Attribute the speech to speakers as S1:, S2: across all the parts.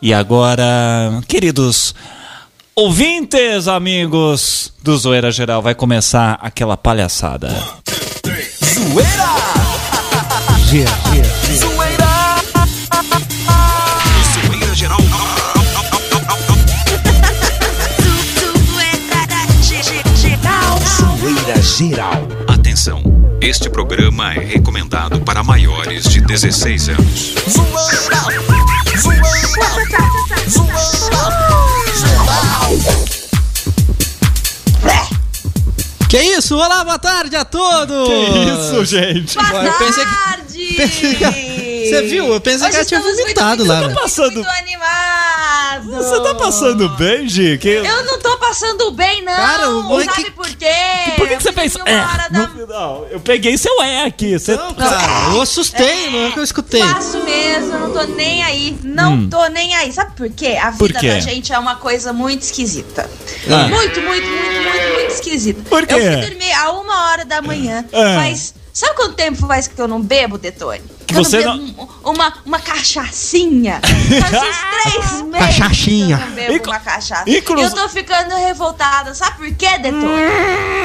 S1: E agora, queridos ouvintes, amigos do Zoeira Geral, vai começar aquela palhaçada.
S2: Zoeira!
S3: Gira, gira.
S2: Zoeira! Geral. Zoeira geral. Atenção. Este programa é recomendado para maiores de 16 anos. Zoeira!
S3: Que isso? Olá, boa tarde a todos!
S1: gente?
S3: Boa Eu pensei que-
S4: tarde!
S3: pensei que- Você viu? Eu pensei
S4: Hoje
S3: que ela tinha vomitado
S4: muito,
S3: lá, né?
S1: passando-
S4: muito animado!
S1: Você tá passando bem, Gi? Que...
S4: Eu não passando bem, não!
S3: Cara, o é
S4: Sabe
S3: que-
S4: por quê?
S1: Por que, que você
S4: hora
S1: É,
S4: da...
S1: no final. Eu peguei seu é aqui. Você...
S3: Não, cara, eu assustei, não é que eu escutei.
S4: Faço mesmo, eu não tô nem aí. Não
S1: Hum.
S4: tô nem aí. Sabe por quê? A vida
S1: quê?
S4: da gente é uma coisa muito esquisita.
S1: Ah.
S4: Muito, muito, muito, muito, muito esquisita.
S1: Por quê?
S4: Eu fui dormir a uma hora da manhã.
S1: Ah.
S4: Faz. Sabe quanto tempo faz que eu não bebo, Detone?
S1: Que
S4: eu
S1: você
S4: não um- uma, uma cachaçinha. Faz uns três meses
S3: Cachaçinha.
S4: eu bebo
S1: Inclu-
S4: uma cachaça.
S1: inclu-
S4: Eu tô ficando revoltada. Sabe por quê, Detone?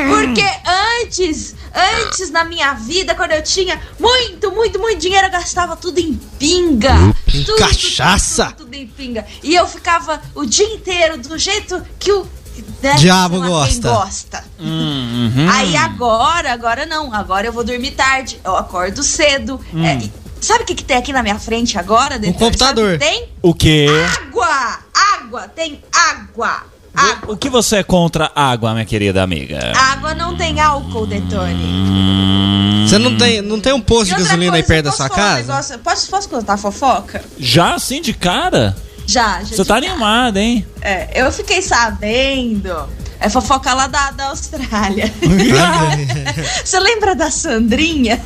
S4: Porque antes, antes na minha vida, quando eu tinha muito, muito, muito dinheiro, eu gastava tudo em pinga.
S3: Em
S4: Tudo,
S3: cachaça?
S4: Tudo, tudo, tudo em pinga. E eu ficava o dia inteiro do jeito que o
S3: Diabo gosta.
S4: Quem gosta.
S1: Uhum.
S4: Aí agora, agora não. Agora eu vou dormir tarde. Eu acordo cedo. É, e- sabe o que, que tem aqui na minha frente agora? Detone?
S3: computador.
S4: Sabe o que tem?
S1: O quê?
S4: Água! Água! Tem água! Água!
S1: O que você é contra água, minha querida amiga?
S4: Água não tem álcool, Detone.
S3: Você não tem, não tem um posto de gasolina aí
S4: coisa,
S3: perto da sua
S4: falar um
S3: casa?
S4: negócio? Posso, posso contar fofoca?
S1: Já assim de cara?
S4: Já, já.
S1: Você tá animada, hein?
S4: É, eu fiquei sabendo. É fofoca lá da, da Austrália. Você lembra da Sandrinha?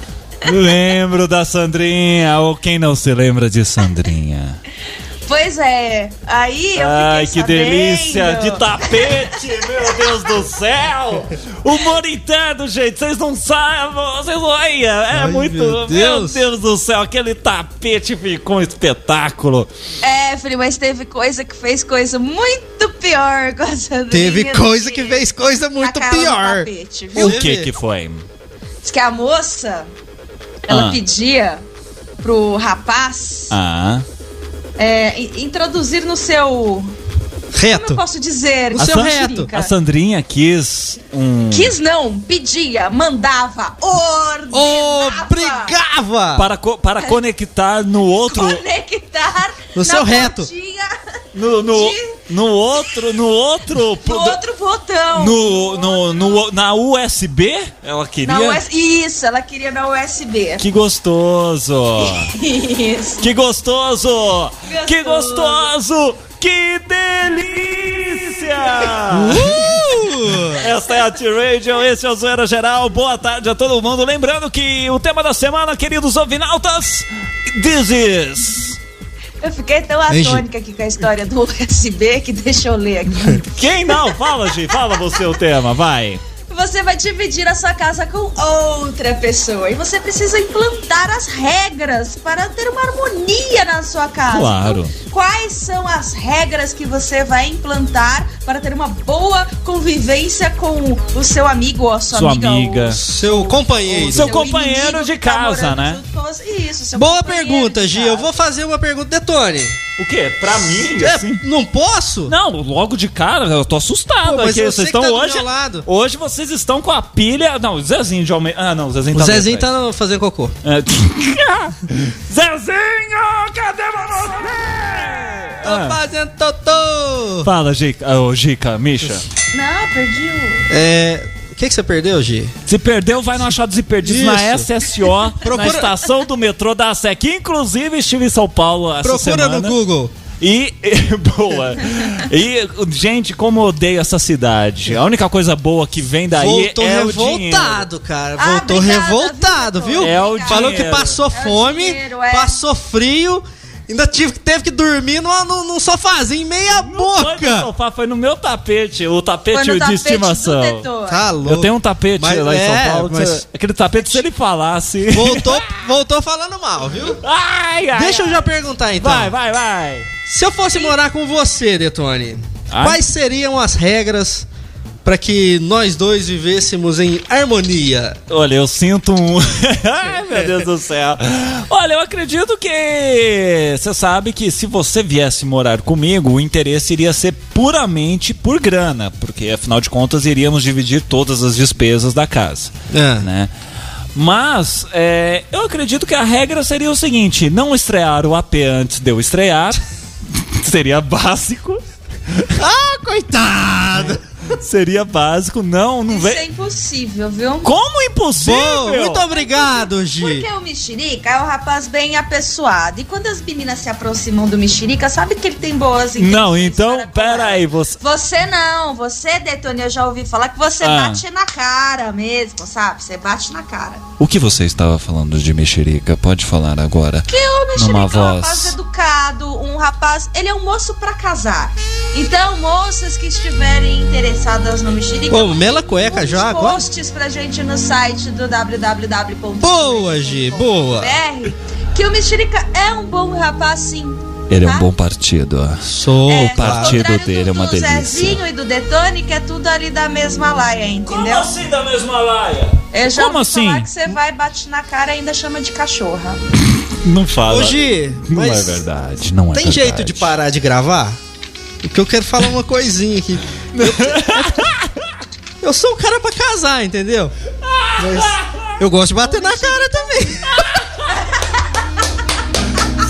S1: Lembro da Sandrinha, ou quem não se lembra de Sandrinha?
S4: Pois é. Aí eu
S1: Ai, que delícia
S4: sabendo.
S1: de tapete, meu Deus do céu! Humor interno, gente, vocês não sabem, vocês olha, é
S3: Ai,
S1: muito,
S3: meu
S1: meu
S3: Deus.
S1: Deus. do céu, aquele tapete ficou um espetáculo.
S4: É, filho, mas teve coisa que fez coisa muito pior com a Sandrinha.
S3: Teve coisa que fez coisa muito pior.
S4: tapete, viu?
S1: O que que foi?
S4: Diz que a moça, ela
S1: Ah.
S4: pedia pro rapaz
S1: Ah,
S4: é, in- introduzir no seu. Como eu
S3: Reto.
S4: posso dizer?
S3: O
S1: a,
S3: seu
S1: San-
S3: reto.
S1: a Sandrinha quis um
S4: Quis não, pedia, mandava, ordenava.
S3: Obrigava!
S1: para co- para conectar no outro
S4: Conectar
S3: No seu reto.
S1: no, no,
S4: de-
S1: no outro no outro
S4: no outro botão.
S1: no, no, no- na USB ela queria
S4: Na US... Isso, ela queria na USB.
S1: que gostoso
S4: Isso.
S1: que gostoso que
S4: Gostoso.
S1: gostoso que delícia
S3: Uh!
S1: Esta é a T-Radio, esse é o Zoeira Geral. Boa tarde a todo mundo. Lembrando que o tema da semana, queridos ouvinautas, this is...
S4: Eu fiquei tão atônica aqui com a história do USB que deixa eu ler aqui.
S1: Quem não? Fala, Gi, fala você o tema, vai.
S4: Você vai dividir a sua casa com outra pessoa e você precisa implantar as regras para ter uma harmonia na sua casa.
S1: Claro.
S4: Então, quais são as regras que você vai implantar para ter uma boa convivência com o seu amigo ou a sua,
S1: Sua
S4: amiga?
S1: amiga.
S4: ou-
S3: Seu companheiro.
S1: Seu companheiro
S4: inimigo
S1: de
S4: tá
S1: casa,
S4: morando
S1: né?
S4: Isso, seu
S3: Boa
S4: companheiro
S3: pergunta,
S4: de
S3: Gi.
S4: casa.
S3: Eu vou fazer uma pergunta de Tony.
S1: O quê? Pra mim,
S3: É,
S1: assim?
S3: não posso?
S1: Não, logo de cara, eu tô assustado
S3: Pô, mas
S1: aqui.
S3: você
S1: Vocês
S3: tá
S1: estão
S3: do
S1: hoje. Hoje vocês estão com a pilha. Não, o Zezinho de Almeida. Ah, não, o Zezinho
S3: O
S1: tá.
S3: Zezinho tá no- fazendo cocô.
S1: É. Zezinho, cadê você?
S3: Tô
S1: Ah.
S3: fazendo totô.
S1: Fala, Gica. Ô, Gica, Misha.
S4: Não, perdi o.
S3: É. O que, que você perdeu, Gi?
S1: Se perdeu, vai no Achados e Perdidos
S3: Isso.
S1: na SSO, na
S3: Procura-
S1: estação do metrô da SEC. Inclusive, estive em São Paulo essa
S3: Procura
S1: semana.
S3: no Google.
S1: E, boa. E, gente, como eu odeio essa cidade. A única coisa boa que vem daí
S3: Voltou
S1: é o
S3: revoltado, cara.
S4: Ah,
S3: Voltou
S4: obrigada,
S3: revoltado,
S4: viu,
S3: viu?
S1: É o
S3: Falou que
S1: dinheiro.
S3: passou
S4: É
S3: fome,
S4: dinheiro, é.
S3: passou frio Ainda tive, teve que dormir numa, num, num sofazinho meia
S1: Foi no
S3: boca.
S1: sofá, foi no meu tapete, o tapete
S4: Foi no
S1: de
S4: tapete
S1: estimação.
S3: Tá louco.
S1: Eu tenho um tapete
S3: Mas-
S1: lá em São
S3: é,
S1: Paulo. que
S3: mas-
S1: Aquele tapete, se ele falasse.
S3: Voltou, voltou falando mal, viu?
S1: Ai, ai,
S3: Deixa eu já perguntar então.
S1: Vai, vai, vai.
S3: Se eu fosse morar com você, Detone,
S1: Ai.
S3: quais seriam as regras para que nós dois vivêssemos em harmonia?
S1: Olha, eu sinto um. Ai, meu Deus do céu. Olha, eu acredito que. Você sabe que se você viesse morar comigo, o interesse iria ser puramente por grana, porque afinal de contas iríamos dividir todas as despesas da casa.
S3: É.
S1: Né? Mas é, eu acredito que a regra seria o seguinte: não estrear o AP antes de eu estrear. seria básico.
S3: Ah, coitado!
S1: Seria básico. Não, não
S4: Isso
S1: vem.
S4: é impossível, viu?
S1: Como impossível?
S3: Bom, muito obrigado, Gi.
S4: Porque o mexerica é um rapaz bem apessoado. E quando as meninas se aproximam do mexerica, sabe que ele tem boas
S1: Não,
S4: intenções
S1: então,
S4: para com
S1: pera
S4: ela.
S1: aí, você.
S4: Você não, você, Detone, eu já ouvi falar que você
S1: Ah.
S4: bate na cara mesmo, sabe? Você bate na cara.
S2: O que você estava falando de mexerica? Pode falar agora.
S4: Que o mexerica
S2: Numa
S4: é um
S2: voz.
S4: rapaz educado, um rapaz. Ele é um moço pra casar. Então, moças que estiverem interessadas no mexerica.
S3: Pô, mela cueca já agora?
S4: posts pra gente no site do www.
S3: Boa, Gi, boa.
S4: Que o Mexerica é um bom rapaz, sim.
S2: Ele é
S4: tá?
S2: um bom partido. ó.
S3: Sou,
S4: É,
S3: pá.
S2: partido
S4: ao contrário
S2: dele é uma
S4: do,
S2: delícia.
S4: Do Zezinho e do Detone, que é tudo ali da mesma laia, entendeu?
S1: assim da mesma laia?
S4: Eu já
S1: Como assim?
S4: falar que você vai, bate na cara e ainda chama de cachorra.
S1: Não fala.
S3: Ô, Gi,
S2: Não é verdade, não é
S3: tem
S2: verdade.
S3: jeito de parar de gravar? Porque eu quero falar uma coisinha aqui. Eu sou um cara pra casar, entendeu? Mas eu gosto de bater na cara também.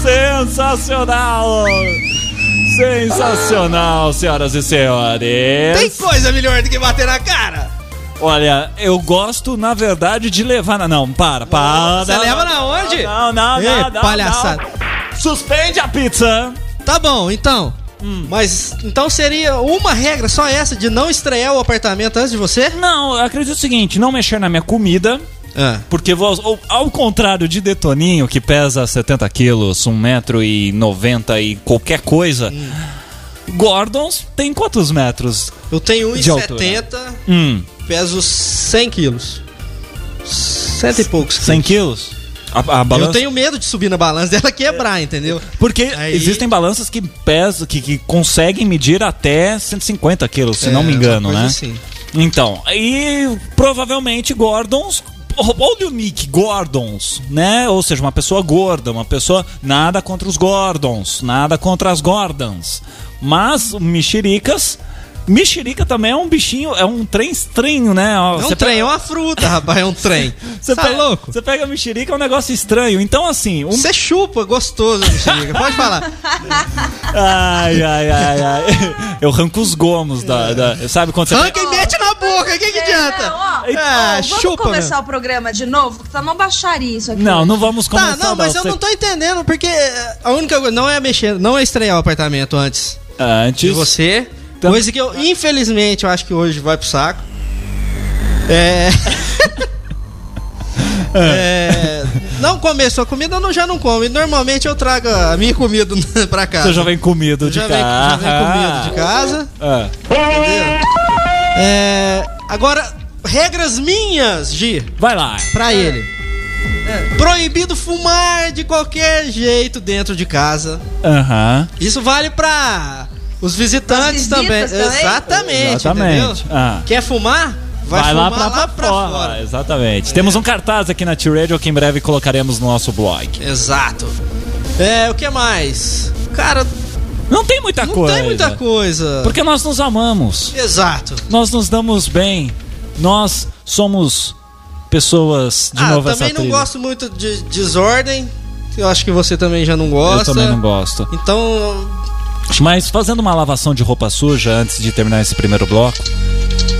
S1: Sensacional! Sensacional, senhoras e senhores.
S3: Tem coisa melhor do que bater na cara?
S1: Olha, eu gosto, na verdade, de levar na. Não, para, para.
S3: Você
S1: não,
S3: leva
S1: não,
S3: na onde?
S1: Não, não,
S3: Ei,
S1: não, não.
S3: palhaçada.
S1: não. Suspende a pizza.
S3: Tá bom, então.
S1: Hum.
S3: Mas então seria uma regra só essa de não estrear o apartamento antes de você?
S1: Não, eu acredito o seguinte: não mexer na minha comida.
S3: Ah.
S1: Porque vou- ao, contrário de Detoninho, que pesa 70 quilos, 1,90m e qualquer coisa,
S3: Hum.
S1: Gordons tem quantos metros?
S3: Eu tenho
S1: De altura.
S3: 1,70,
S1: Hum,
S3: peso 100 quilos. Cento e poucos
S1: 100 quilos? A, a balança?
S3: Eu tenho medo de subir na balança dela quebrar, entendeu?
S1: Porque
S3: Aí-
S1: existem balanças que pesam, que, que conseguem medir até 150 quilos, se não me
S3: É,
S1: engano, né?
S3: assim.
S1: Então, e provavelmente Gordons. Olha o Nick Gordons, né? Ou seja, uma pessoa gorda, uma pessoa. Nada contra os Gordons, nada contra as Gordons. Mas mexericas. Mexerica também é um bichinho, é um trem estranho, né? Ó,
S3: É um trem,
S1: pega-
S3: é uma fruta, rapaz, é um trem.
S1: Você
S3: tá
S1: pega,
S3: louco?
S1: Você pega mexerica, é um negócio estranho. Então, assim, um
S3: Você chupa, gostoso, mexerica. Pode falar.
S1: Ai, ai, ai, ai. Eu arranco os gomos da. da- sabe quando você.
S3: Arranca e mete na boca, o que que adianta?
S4: Não, ó,
S3: Ah,
S4: ó, vamos
S3: chupa,
S4: começar o programa de novo, porque tá uma baixaria isso aqui.
S1: Não, não vamos começar.
S3: Tá, não, mas eu
S1: você-
S3: não tô entendendo, porque a única coisa não é mexer, não é estrear o apartamento antes de
S1: Antes.
S3: você.
S1: Então-
S3: Coisa que eu, infelizmente, eu acho que hoje vai pro saco. É. É, não comer sua comida, eu já não como. E normalmente eu trago a minha comida pra casa.
S1: Você já vem comido de casa.
S3: já vem comido de casa.
S1: Ah.
S3: Entendeu? É, agora, regras minhas, Gi,
S1: Vai lá.
S3: pra ele. Proibido fumar de qualquer jeito dentro de casa.
S1: Aham.
S3: Isso vale pra os visitantes também.
S4: também?
S3: Exatamente.
S1: Exatamente. Ah.
S3: Quer fumar? Vai,
S1: Vai, lá
S3: fumar
S1: pra,
S3: lá
S1: pra fora. Exatamente. Temos um cartaz aqui na T-Radio que em breve colocaremos no nosso blog.
S3: Exato. É, o que mais? Cara,
S1: Não tem muita
S3: não
S1: coisa.
S3: tem muita coisa.
S1: Porque nós nos amamos.
S3: Exato.
S1: Nós nos damos bem. Nós somos pessoas de
S3: ah,
S1: novo
S3: também não
S1: trilha.
S3: gosto muito de desordem. Eu acho que você também já não gosta.
S1: Eu também não gosto.
S3: Então,
S1: Mas fazendo uma lavação de roupa suja antes de terminar esse primeiro bloco,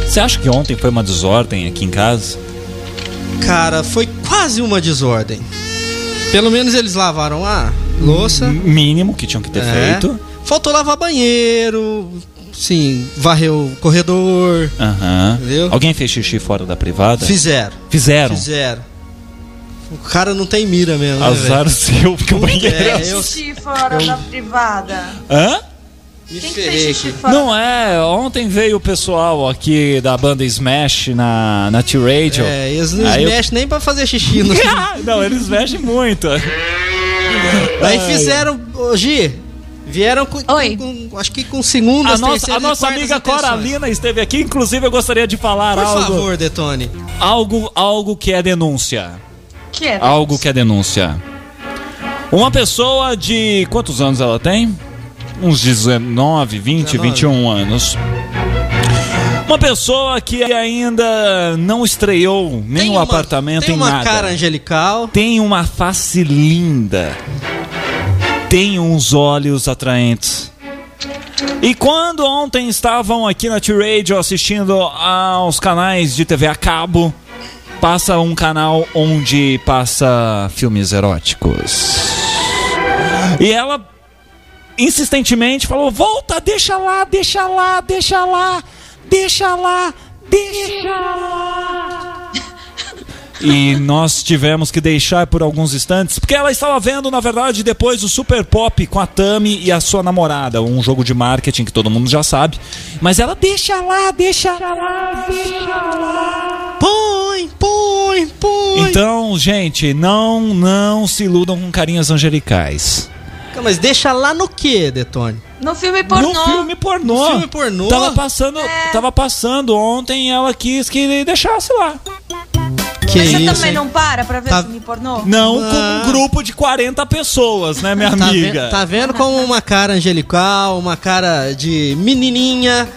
S1: você acha que ontem foi uma desordem aqui em casa?
S3: cara, foi quase uma desordem. Pelo menos eles lavaram a louça.
S1: Mínimo que tinham que ter
S3: É.
S1: feito.
S3: Faltou lavar banheiro. Sim, varreu o corredor.
S1: Aham.
S3: Entendeu?
S1: Alguém fez xixi fora da privada?
S3: Fizeram.
S1: Fizeram.
S3: Fizeram. O cara não tem mira mesmo, né,
S1: Azar
S3: velho?
S1: seu, porque o banheiro é...
S3: É,
S4: Quem
S3: eu-
S4: xixi fora da privada?
S1: Hã?
S3: Me
S4: Quem
S3: ferrei
S4: fez xixi fora?
S1: Não é, ontem veio o pessoal aqui da banda Smash na, na T-Radio.
S3: É, eles não
S1: Aí eu-
S3: mexem nem pra fazer xixi. No...
S1: não, eles mexem muito.
S3: Aí fizeram. Ô, Gi, vieram com, com- com- Acho que com segundas,
S1: A nossa, a nossa amiga
S3: intenções.
S1: Coralina esteve aqui, inclusive eu gostaria de falar
S3: Por
S1: algo,
S3: favor, Detone.
S1: algo, algo que é denúncia.
S4: Que é?
S1: Algo que é denúncia. Uma pessoa de quantos anos ela tem? Uns 19, 20,
S3: 19.
S1: 21 anos. Uma pessoa que ainda não estreou nem o
S3: uma-
S1: apartamento
S3: tem
S1: em
S3: uma
S1: nada.
S3: cara angelical.
S1: Tem uma face linda. Tem uns olhos atraentes. E quando ontem estavam aqui na T-Radio assistindo aos canais de TV a cabo, passa um canal onde passa filmes eróticos. E ela insistentemente falou: "Volta, deixa lá, deixa lá, deixa lá, deixa lá, deixa lá". E nós tivemos que deixar por alguns instantes, porque ela estava vendo, na verdade, depois o Super Pop com a Tami e a sua namorada, um jogo de marketing que todo mundo já sabe. Mas ela deixa lá, deixa lá, deixa lá.
S3: Põe, põe, põe.
S1: Então, gente, não, não se iludam com carinhas angelicais.
S3: Mas deixa lá no que, Detone?
S4: No filme pornô.
S1: No filme pornô.
S3: No filme pornô?
S1: Tava passando, tava passando ontem, ela quis que deixasse lá.
S3: Que
S4: Mas você
S3: isso,
S4: também
S3: hein?
S4: não para pra ver
S3: Tá-
S4: filme pornô?
S1: Não
S3: Ah.
S1: com um grupo de 40 pessoas, né, minha
S3: Tá,
S1: amiga?
S3: ve- tá vendo como uma cara angelical, uma cara de menininha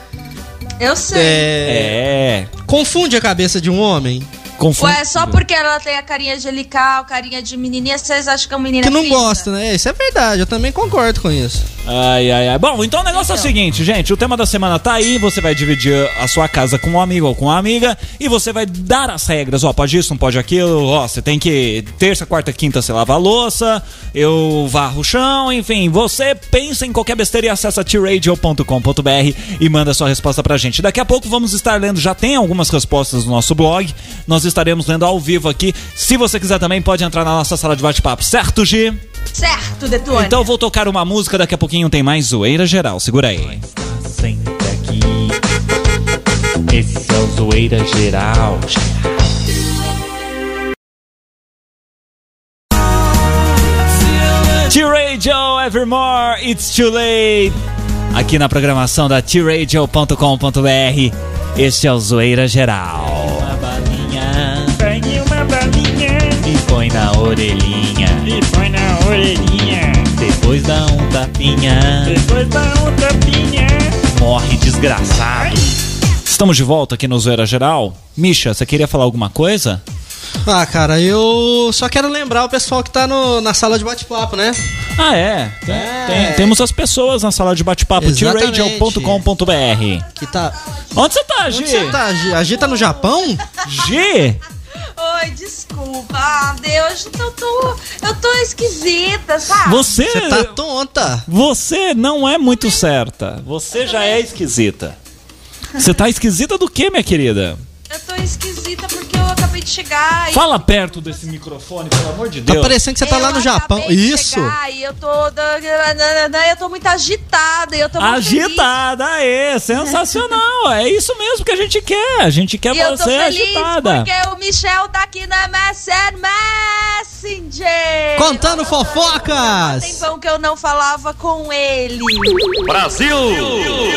S4: Eu sei.
S3: é,
S1: É.
S3: confunde a cabeça de um homem
S1: Confundo.
S4: Ué, só porque ela tem a carinha angelical, carinha de menininha, vocês acham que é uma menina
S3: que não gosta, né? Isso é verdade, eu também concordo com isso.
S1: Ai, ai, ai. Bom, então o negócio é o seguinte, gente. O tema da semana tá aí. Você vai dividir a sua casa com um amigo ou com uma amiga. E você vai dar as regras. Ó, pode isso, não pode aquilo. Ó, você tem que. Terça, quarta, quinta você lava a louça. Eu varro o chão. Enfim, você pensa em qualquer besteira e acessa tradio.com.br e manda sua resposta pra gente. Daqui a pouco vamos estar lendo. Já tem algumas respostas no nosso blog. Nós estaremos lendo ao vivo aqui. Se você quiser também, pode entrar na nossa sala de bate-papo, certo, Gi?
S4: Certo, Detone.
S1: Então eu vou tocar uma música, daqui a pouquinho tem mais zoeira geral. Segura aí.
S5: Senta aqui. Esse é o Zoeira Geral.
S1: T-Radio Evermore, It's Too Late. Aqui na programação da tradio.com.br. Este é o Zoeira Geral.
S5: Põe na orelhinha. E põe na orelhinha. Depois dá um tapinha. Depois dá um tapinha. Morre desgraçado.
S1: Estamos de volta aqui no Zoeira Geral. Misha, você queria falar alguma coisa?
S3: Ah, cara, eu só quero lembrar o pessoal que tá no- na sala de bate-papo, né?
S1: Ah, é. Tem-
S3: É.
S1: tem- temos as pessoas na sala de bate-papo.
S3: Exatamente.
S1: tradio.com.br.
S3: Que tá.
S1: Onde você tá, Gi?
S3: Onde você tá? Gi? A Gi tá no Japão?
S1: Gi?
S4: Oi, desculpa. Ah, Deus, eu tô, eu tô esquisita, sabe?
S1: Você,
S3: Você tá tonta.
S1: você não é muito certa. Você já é esquisita. Você tá esquisita do que, minha querida?
S4: Eu tô esquisita porque eu acabei de chegar e
S1: Fala perto desse microfone, pelo amor de
S3: Tá
S1: Deus.
S3: parecendo que você tá
S4: eu
S3: lá no Japão. Isso.
S4: chegar E eu tô, eu tô muito agitada, e eu tô muito feliz.
S1: Agitada, aê, sensacional. é isso mesmo que a gente quer. A gente quer
S4: E eu tô
S1: você
S4: feliz
S1: agitada.
S4: porque o Michel tá aqui na MSN Messenger.
S3: Contando
S4: Tem
S3: fofocas.
S4: tempão que eu não falava com ele.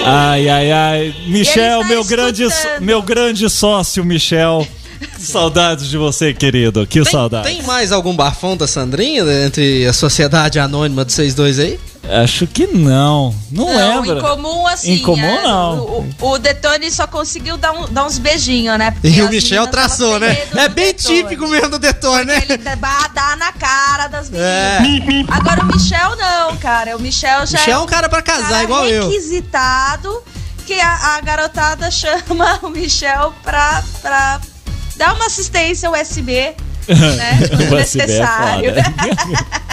S1: Ai, ai, ai. Michel,
S4: tá
S1: meu grande, meu grande sócio, Michel. Que saudades de você, querido. Que
S3: Tem,
S1: saudades.
S3: tem mais algum bafão da Sandrinha né, entre a sociedade anônima de vocês dois aí?
S1: Acho que não. Não,
S4: Não,
S1: lembro.
S4: em comum assim.
S1: Em comum,
S4: é,
S1: não.
S4: O, o, Detone só conseguiu dar, um- dar uns beijinhos, né? Porque
S3: E o Michel traçou, né? É bem
S4: Detone.
S3: típico mesmo do Detone, né?
S4: Ele dá, na cara das meninas.
S3: É.
S4: Agora o Michel não, cara. O Michel já
S3: Michel é
S4: é
S3: um cara pra casar,
S4: cara
S3: igual eu.
S4: requisitado que a, a garotada chama o Michel pra, pra dar uma assistência USB, né? Quando
S1: USB é
S4: necessário.
S1: foda.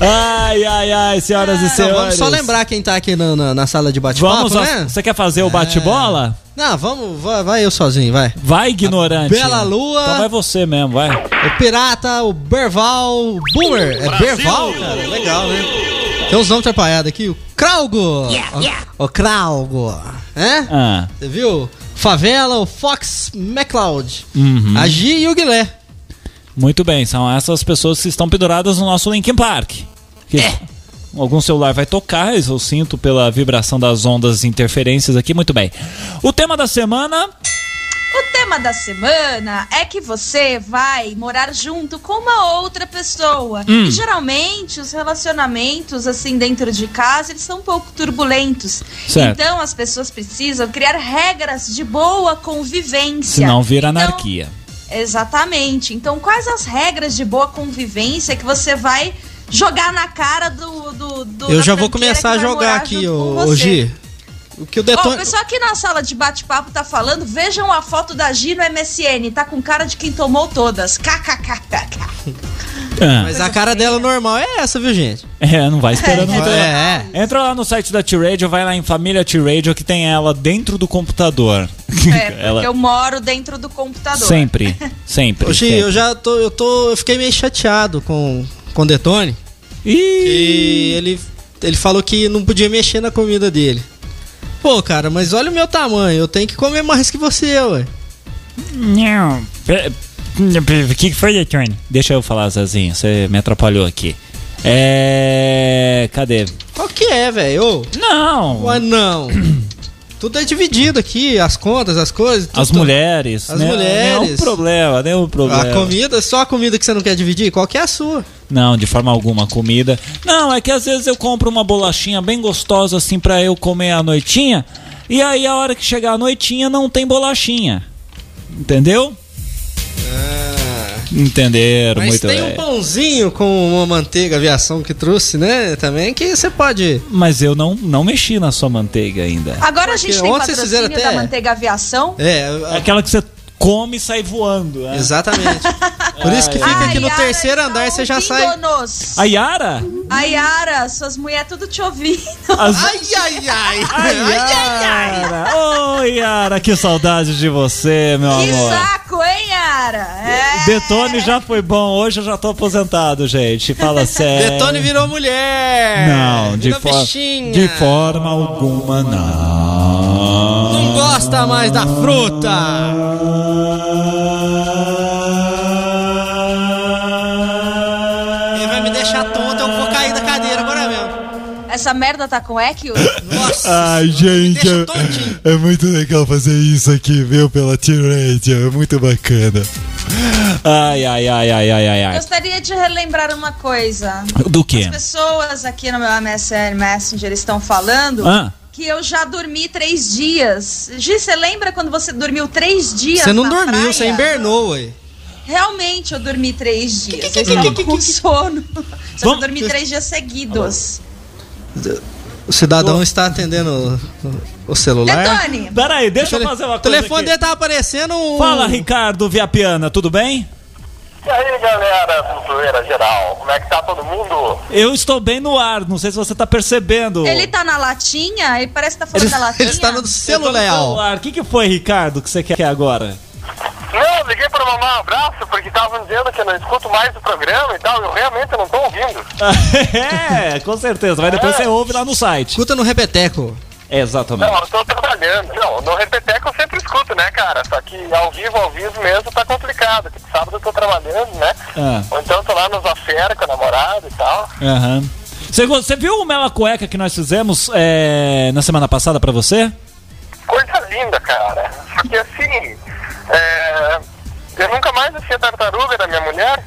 S1: Ai, ai, ai, senhoras e
S3: Então,
S1: senhores.
S3: vamos só lembrar quem tá aqui na, na- na sala de bate-papo,
S1: Vamos, a-
S3: né?
S1: você quer fazer o bate-bola?
S3: Não, vamos, vai, vai eu sozinho, vai.
S1: Vai, ignorante.
S3: Bela Lua.
S1: Então vai você mesmo, vai.
S3: O Pirata, o Berval, o Boomer. É Berval, cara? Legal, né? Tem uns nomes atrapalhados aqui. O Kraugo. O, o Kraugo. É?
S1: Ah,
S3: Você viu? Favela, o Fox McCloud.
S1: Uhum.
S3: A Gi e o Guilé.
S1: muito bem, são essas pessoas que estão penduradas no nosso Linkin Park. Que Algum celular vai tocar, isso eu sinto pela vibração das ondas interferências aqui, muito bem. O tema da semana
S4: O tema da semana é que você vai morar junto com uma outra pessoa.
S1: Hum.
S4: E geralmente os relacionamentos, assim, dentro de casa, eles são um pouco turbulentos.
S1: Certo.
S4: Então as pessoas precisam criar regras de boa convivência.
S1: senão vira
S4: Então,
S1: anarquia.
S4: Exatamente. Então, quais as regras de boa convivência que você vai jogar na cara do. do, do
S3: Eu já vou começar a jogar aqui, ô, ô? Gi. O que o Detone...
S4: o pessoal aqui na sala de bate-papo tá falando, vejam a foto da Gi no MSN, tá com cara de quem tomou todas. KKKKK.
S1: Ah,
S3: Mas a cara dela normal é essa, viu, gente?
S1: é, não vai esperando muito.
S3: É, é.
S1: Entra lá no site da T-Radio, vai lá em Família T-Radio que tem ela dentro do computador.
S4: É, porque
S1: ela
S4: eu moro dentro do computador.
S1: sempre, sempre. Sempre.
S3: eu já tô, eu tô, eu fiquei meio chateado com, com o Detone.
S1: Ih,
S3: E ele, ele falou que não podia mexer na comida dele. Pô, cara, mas olha o meu tamanho, eu tenho que comer mais que você, ué.
S5: Não. O que foi, Detone?
S1: deixa eu falar, Zezinho, você me atrapalhou aqui. É. Cadê?
S3: Qual que é, velho? Ô,
S1: Não!
S3: Ué, não. Tudo é dividido aqui, as contas, as coisas.
S1: As
S3: tudo-
S1: mulheres.
S3: As
S1: né?
S3: mulheres.
S1: Nenhum problema, nenhum problema.
S3: A comida, só a comida que você não quer dividir? Qual que é a sua?
S1: Não, de forma alguma, a comida. Não, é que às vezes eu compro uma bolachinha bem gostosa assim pra eu comer à noitinha. E aí a hora que chegar a noitinha não tem bolachinha. Entendeu? Entenderam,
S3: Mas
S1: muito
S3: tem
S1: bem.
S3: um pãozinho com uma manteiga aviação que trouxe, né? Também que você pode.
S1: Mas eu não, não mexi na sua manteiga ainda.
S4: Agora a gente
S3: Porque
S4: tem
S3: ontem vocês
S4: patrocínio
S3: fizeram até-
S4: da Manteiga Aviação.
S3: É,
S1: É aquela que você come e sai voando. né?
S3: exatamente. Por isso que fica aqui no
S4: Yara
S3: terceiro andar você já sai.
S1: A Yara?
S4: A Yara, suas mulheres tudo te ouvindo.
S1: As...
S3: Ai, ai, ai.
S1: Ai, Yara! Ô, Yara, que saudade de você, meu
S4: Que
S1: amor.
S4: saco, hein, Yara? É.
S1: Detone já foi bom, hoje eu já tô aposentado, gente. Fala sério.
S3: Detone virou mulher.
S1: Não, de,
S3: Virou
S1: for-
S3: bichinha.
S1: de forma alguma não.
S3: Não gosta mais da fruta.
S4: Essa merda tá com eco?
S3: Nossa.
S1: Ai, gente, é, é muito legal fazer isso aqui, viu, pela T-Radio. É muito bacana. Ai, ai, ai, ai, ai, ai, ai.
S4: Gostaria de relembrar uma coisa.
S1: Do quê?
S4: As pessoas aqui no meu MSN Messenger estão falando
S1: Ah.
S4: que eu já dormi três dias. Gi, você lembra quando você dormiu três dias?
S3: Você não
S4: na
S3: dormiu,
S4: praia?
S3: você invernou, ué.
S4: Realmente eu dormi três dias.
S3: que- que-
S4: estava
S3: que- que-
S4: sono. Só que eu
S1: Vamos-
S4: dormi três dias seguidos.
S3: O cidadão está atendendo o, o celular.
S4: Detone!
S1: Peraí, deixa eu fazer uma
S3: O
S1: coisa
S3: telefone
S1: aqui.
S3: dele tá aparecendo um.
S1: Fala, Ricardo Viapiana, tudo bem?
S6: E aí, galera do Geral, como é que tá todo mundo?
S1: Eu estou bem no ar, não sei se você tá percebendo.
S4: Ele tá na latinha? Ele parece que tá falando da latinha.
S3: Ele está
S1: no
S3: celular.
S1: celular. O que, que foi, Ricardo, que você quer agora?
S6: Não, liguei pra mandar um abraço porque estavam dizendo que eu não escuto mais o programa e tal, eu realmente não tô ouvindo.
S1: é, com certeza. Mas depois você ouve lá no site.
S3: Escuta no repeteco.
S1: Exatamente.
S6: Não, eu tô trabalhando. Não, no Repeteco eu sempre escuto, né, cara? Só que ao vivo, ao vivo mesmo tá complicado. Porque sábado eu tô trabalhando, né?
S1: Ah.
S6: Ou então eu tô lá nos afera com a namorada e tal.
S1: Aham. Você, go- você viu o Mela Cueca que nós fizemos é, na semana passada pra você?
S6: Coisa linda, cara. Só que assim, é... eu nunca mais achei a tartaruga da minha mulher.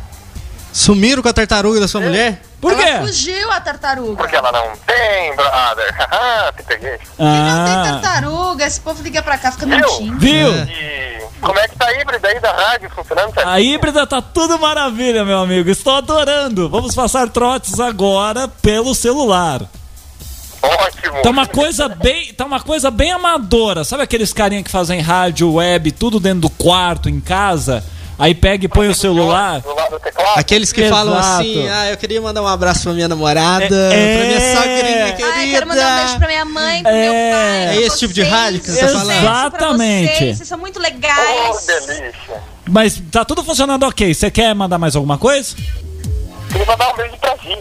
S3: Sumiram com a tartaruga da sua mulher?
S1: Por
S4: Ela
S1: quê?
S4: fugiu a tartaruga.
S6: Porque ela não tem, brother. Haha, te peguei.
S4: Não tem
S1: Ah,
S4: tartaruga, esse povo liga pra cá, fica
S6: Viu?
S4: mentindo.
S1: viu?
S6: E como é que tá a híbrida aí da rádio funcionando? certinho?
S1: A híbrida tá tudo maravilha, meu amigo. Estou adorando. Vamos passar trotes agora pelo celular.
S6: Ótimo.
S1: Tá uma coisa bem, tá uma coisa bem amadora. Sabe aqueles carinha que fazem rádio, web, tudo dentro do quarto, em casa? Aí pega e põe o celular.
S3: Aqueles que
S1: Exato.
S3: falam assim, ah, eu queria mandar um abraço pra minha namorada,
S1: É,
S3: pra minha
S1: é.
S3: sogrinha querida.
S4: Ai, quero mandar um beijo pra minha mãe, pro
S1: É.
S4: meu pai.
S3: É esse tipo de
S4: vocês.
S3: rádio que você tá falando?
S1: Exatamente.
S4: Vocês, vocês são muito
S6: Oh,
S4: legais.
S6: delícia.
S1: Mas tá tudo funcionando ok. Você quer mandar mais alguma coisa?
S6: Queria mandar um beijo pra Gi.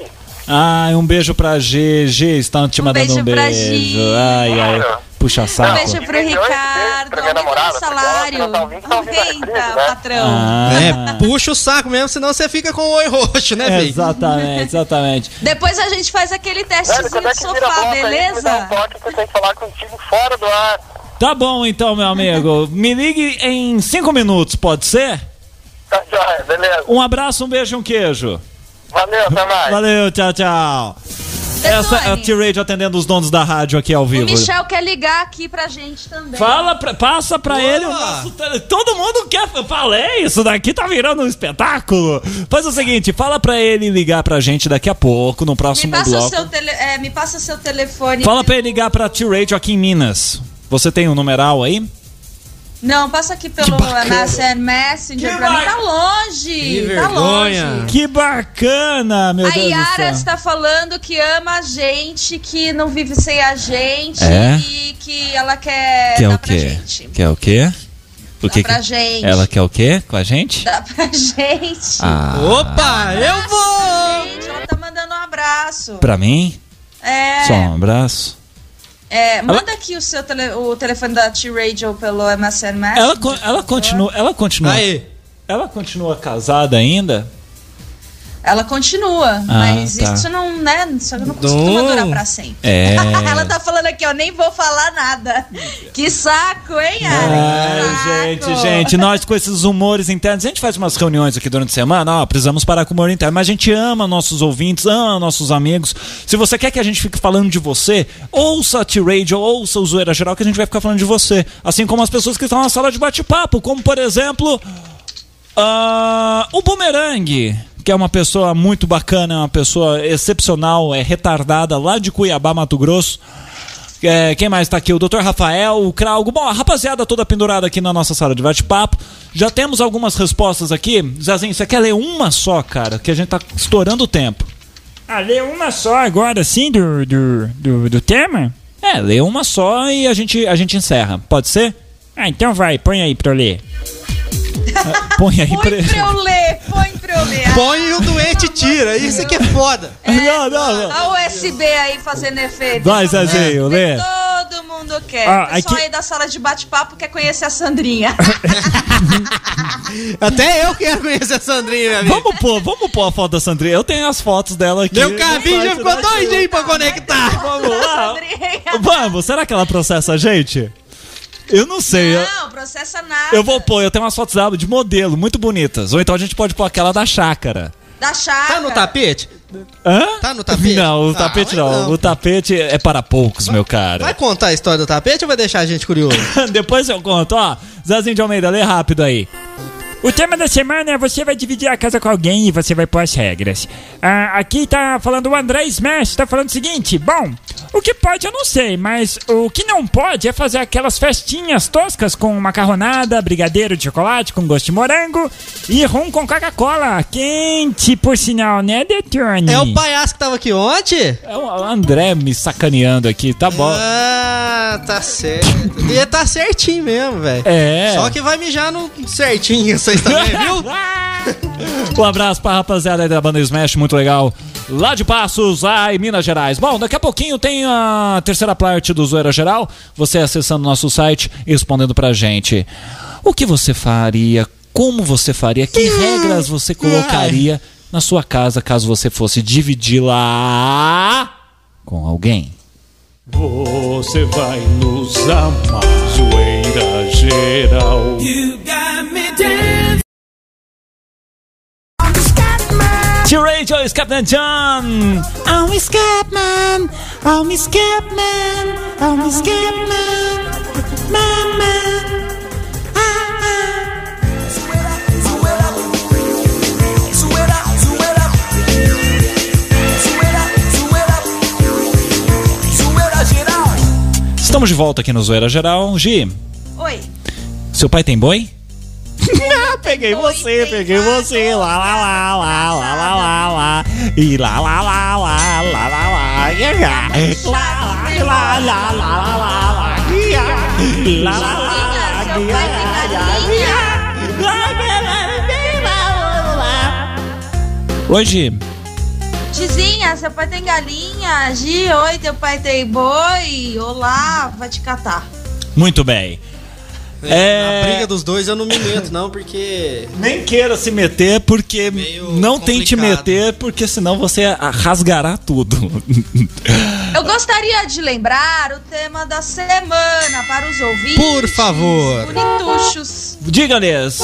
S1: Ai, um beijo pra G. G está te
S4: Um
S1: mandando
S4: beijo
S1: um
S4: pra
S1: beijo.
S4: Gi.
S1: Ai, ai. Puxa saco.
S4: Um beijo pro Ricardo.
S6: pra minha namorada,
S4: o salário.
S6: ela tá ouvindo, tá ouvindo crise, né?
S4: patrão.
S1: Ah,
S3: É, puxa o saco mesmo, senão você fica com o oi roxo, né, velho?
S1: Exatamente, exatamente.
S4: Depois a gente faz aquele testezinho
S6: é
S4: de sofá,
S6: bloco aí, me dá um
S4: beleza?
S6: toque que eu tenho que falar contigo fora do ar.
S1: Tá bom então, meu amigo. Me ligue em cinco minutos, pode ser?
S6: Tá joia, beleza.
S1: Um abraço, um beijo e um queijo.
S6: Valeu, até mais.
S1: Valeu, tchau, tchau. Essa é a T-Radio atendendo os donos da rádio aqui ao
S4: o
S1: vivo.
S4: Michel quer ligar aqui pra gente também.
S1: Fala, pra- passa pra ele o nosso tele- Todo mundo quer. Eu falei, isso daqui tá virando um espetáculo. Faz o seguinte, fala pra ele ligar pra gente daqui a pouco, no
S4: Me
S1: próximo
S4: o
S1: bloco.
S4: seu tele, é, me passa seu telefone.
S1: Fala pra ele ligar pra T-Radio aqui em Minas. Você tem um numeral aí?
S4: Não, passa aqui pelo MSN Messenger
S1: Que
S4: pra mim. Tá longe.
S3: Que
S4: tá longe.
S1: Que bacana, meu
S4: A
S1: Deus do
S4: Yara
S1: céu.
S4: está falando que ama a gente, que não vive sem a gente
S1: É?
S4: e que ela quer
S1: Quer
S4: dar
S1: o
S4: pra
S1: quê?
S4: gente.
S1: Quer o quê? O
S4: Dá
S1: que
S4: pra
S1: que-
S4: gente.
S1: Ela quer o quê com a gente?
S4: Dá pra gente.
S1: Ah,
S3: Opa, eu vou!
S4: Gente, ela tá mandando um abraço.
S1: pra mim?
S4: É,
S1: Só um abraço.
S4: É, manda aqui o seu tele- o telefone da T-Radio pelo MSN Messenger.
S1: Ela, ela continua, ela continua,
S3: Aí,
S1: ela continua casada ainda?
S4: Ela continua, mas
S1: tá.
S4: isso não, né? Isso não
S3: Não.
S4: costuma durar pra sempre.
S1: É.
S4: Ela tá falando aqui, eu nem vou falar nada. Que saco, hein, Que saco.
S1: gente, gente, nós com esses humores internos, a gente faz umas reuniões aqui durante a semana, ó, precisamos parar com o humor interno, mas a gente ama nossos ouvintes, ama nossos amigos. Se você quer que a gente fique falando de você, ouça a T-Radio, ouça o Zoeira Geral, que a gente vai ficar falando de você. Assim como as pessoas que estão na sala de bate-papo, como por exemplo, ah, o Boomerang. Que é uma pessoa muito bacana, é uma pessoa excepcional, é retardada lá de Cuiabá, Mato Grosso. É, quem mais tá aqui? O Dr. Rafael, o Craugo. Bom, a rapaziada toda pendurada aqui na nossa sala de bate-papo. Já temos algumas respostas aqui. Zezinho, você quer ler uma só, cara? Que a gente tá estourando o tempo.
S5: Ah, lê uma só agora, assim, do, do, do, do tema?
S1: É, lê uma só e a gente, a gente encerra. Pode ser?
S5: Ah, então vai, põe aí pra eu ler.
S1: Põe aí
S4: Põe
S1: pra...
S4: pra eu ler, põe pra eu ler.
S3: põe e o doente tira, isso aqui é foda.
S1: Não, não, não.
S4: A USB aí fazendo efeito.
S1: Vai, Zezinho, lê.
S4: Todo mundo quer.
S5: Ah,
S4: o pessoal
S5: aqui-
S4: aí da sala de bate-papo quer conhecer a Sandrinha.
S3: Até eu quero conhecer a Sandrinha, minha amiga.
S1: Vamos pôr, vamos pôr a foto da Sandrinha. Eu tenho as fotos dela aqui.
S3: Meu cabinho já ficou doidinho pra conectar.
S1: Vamos lá. Vamos, será que ela processa a gente? Eu não sei. eu-
S4: Não, processa nada.
S1: Eu vou pôr, eu tenho umas fotos dela de modelo, muito bonitas. Ou então a gente pode pôr aquela da chácara.
S4: Da chácara.
S3: Tá no tapete?
S1: Hã?
S3: Tá no tapete?
S1: Não, o
S3: Ah,
S1: tapete não.
S3: não.
S1: O tapete é para poucos, meu cara.
S3: Vai contar a história do tapete ou vai deixar a gente curioso?
S1: Depois eu conto, ó. Zezinho de Almeida, lê rápido aí.
S5: O tema da semana é você vai dividir a casa com alguém e você vai pôr as regras. Ah, aqui tá falando o André Smash, tá falando o seguinte: bom, o que pode eu não sei, mas o que não pode é fazer aquelas festinhas toscas com macarronada, brigadeiro de chocolate com gosto de morango e rum com Coca-Cola. Quente, por sinal, né, Detone?
S3: É o palhaço que tava aqui ontem?
S1: É o André me sacaneando aqui, tá bom.
S3: Ah, tá certo. E tá certinho mesmo, velho.
S1: É.
S3: Só que vai mijar no certinho vocês também, viu?
S1: Um abraço pra rapaziada aí da banda Smash, muito legal. Lá de Passos, lá em Minas Gerais. Bom, daqui a pouquinho tem a terceira parte do Zoeira Geral. Você acessando nosso site e respondendo pra gente. O que você faria? Como você faria? Que regras você colocaria na sua casa caso você fosse dividi-la com alguém? Você vai nos amar, Zoeira Geral. T-Radio, Scapman John. I'm a Scapman. I'm a Scapman. I'm a Scapman. Man, man. Ah, ah. Estamos de volta aqui no Zoeira Geral. Gi,
S4: Oi.
S1: seu pai tem boi? Peguei você, peguei você. Lá, lá, lá, lá, lá, lá, lá, lá. E lá, lá, lá, lá, lá, lá, lá. ia. Lá, lá, lá, lá, lá, lá, lá. Lá, lá, lá, lá. Lá, lá, lá, lá, lá. Hoje,
S4: Tizinha, seu pai tem galinha? Gi, oi, teu pai tem boi? Olá, vai te catar.
S1: muito bem. É...
S3: A briga dos dois eu não me meto, não, porque.
S1: Nem queira se meter, porque
S3: Meio
S1: não tente
S3: complicado.
S1: meter, porque senão você rasgará tudo.
S4: Eu gostaria de lembrar o tema da semana para os ouvintes.
S3: Por favor.
S4: Bonituchos.
S1: Diga-lhes.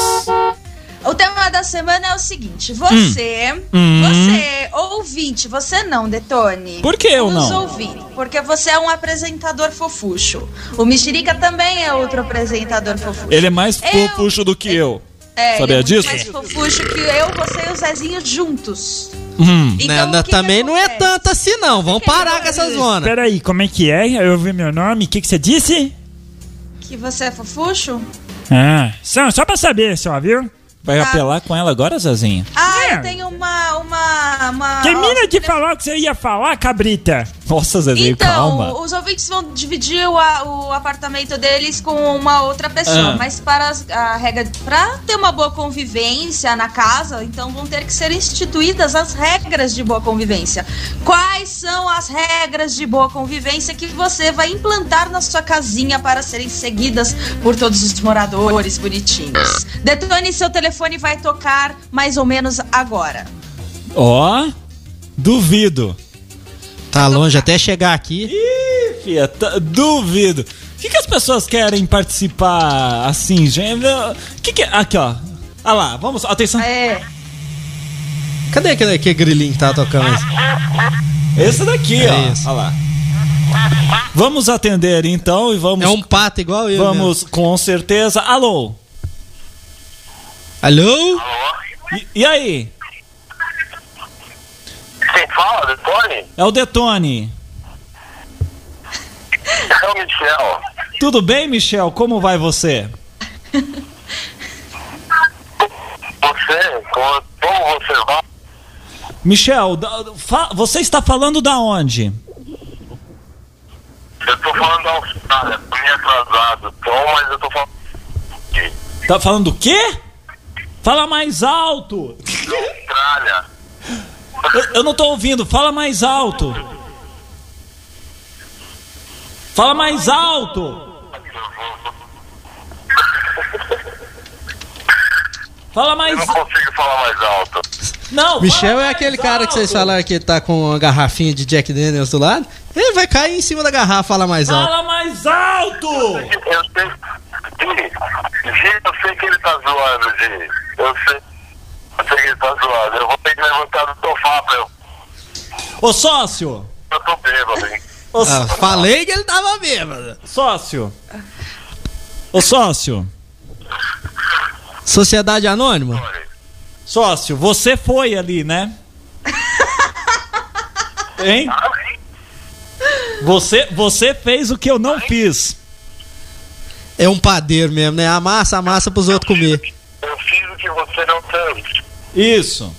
S4: O tema da semana é o seguinte: você,
S1: Hum.
S4: você, ouvinte, você não, Detone.
S1: Por que eu
S4: Nos
S1: não?
S4: ouvir, porque você é um apresentador fofucho. O Mexerica também é outro apresentador fofucho.
S1: Ele é mais
S4: Eu-
S1: fofucho do que eu.
S4: É,
S1: Sabia
S4: ele é
S1: disso?
S4: mais fofucho que eu, você e o Zezinho juntos.
S1: Hum.
S4: Então,
S3: Né,
S4: o que que
S3: também não é tanto assim, não. Vamos
S4: que
S3: parar com essa zona.
S5: Peraí, como é que é? Eu ouvi meu nome, o que, que você disse?
S4: Que você é fofucho?
S5: Ah, só, só pra saber, só, viu?
S1: Vai
S4: Tá.
S1: apelar com ela agora, Zezinho?
S4: Ah,
S5: É.
S4: eu tenho uma. uma, uma
S5: Termina de falar o que você ia falar, cabrita.
S1: Nossa, Zezinho,
S4: Então,
S1: calma.
S4: os ouvintes vão dividir o, o apartamento deles com uma outra pessoa,
S1: Ah.
S4: mas para as- a regra, para ter uma boa convivência na casa, então vão ter que ser instituídas as regras de boa convivência. Quais são as regras de boa convivência que você vai implantar na sua casinha para serem seguidas por todos os moradores bonitinhos? Detone, seu telefone vai tocar mais ou menos agora.
S1: Ó, duvido.
S3: Tá longe até chegar aqui.
S1: Ih, fia, tá- duvido. O que, que as pessoas querem participar assim, gente? O Que que, aqui, ó. Ah lá, vamos, atenção.
S4: É.
S3: Cadê aquele, aquele grilinho que tá tocando?
S1: Esse daqui,
S3: É
S1: ó.
S3: esse.
S1: Olha lá. Vamos atender então e vamos.
S3: É um pato igual eu.
S1: Vamos, com certeza. Alô?
S3: mesmo. Alô?
S1: E, e aí?
S6: Quem fala, Detone?
S1: É o Detone.
S6: É o Michel.
S1: Tudo bem, Michel? Como vai você?
S6: Você, como, como você vai?
S1: Michel, da- você está falando da onde?
S6: Eu tô falando da Austrália, tô meio atrasado, tô, mas eu tô falando
S1: Tá falando do quê? Fala mais alto.
S6: Austrália.
S1: Eu, eu não tô ouvindo. Fala mais alto. Fala mais alto. Fala
S6: Eu
S1: mais.
S6: não consigo falar mais alto.
S1: Não.
S3: Michel é aquele cara que vocês
S1: alto.
S3: falaram que tá com uma garrafinha de Jack Daniels do lado. Ele vai cair em cima da garrafa, fala mais alto.
S1: Fala mais alto.
S6: Eu sei. Gi, Gi, eu sei que ele tá zoando, Gi. Eu sei. Ele tá zoando. Eu vou ter que levantar do sofá pra eu.
S1: Ô sócio.
S6: Eu tô bêbado, hein?
S1: Ô
S3: Ah, falei que ele tava bêbado.
S1: sócio. Ô sócio.
S3: Sociedade Anônima?
S1: Sócio, você foi ali, né? Hein? Você, você fez o que eu não fiz.
S3: É um padeiro mesmo, né? Amassa, amassa pros outros comer.
S6: Eu fiz o que você não fez.
S1: Isso.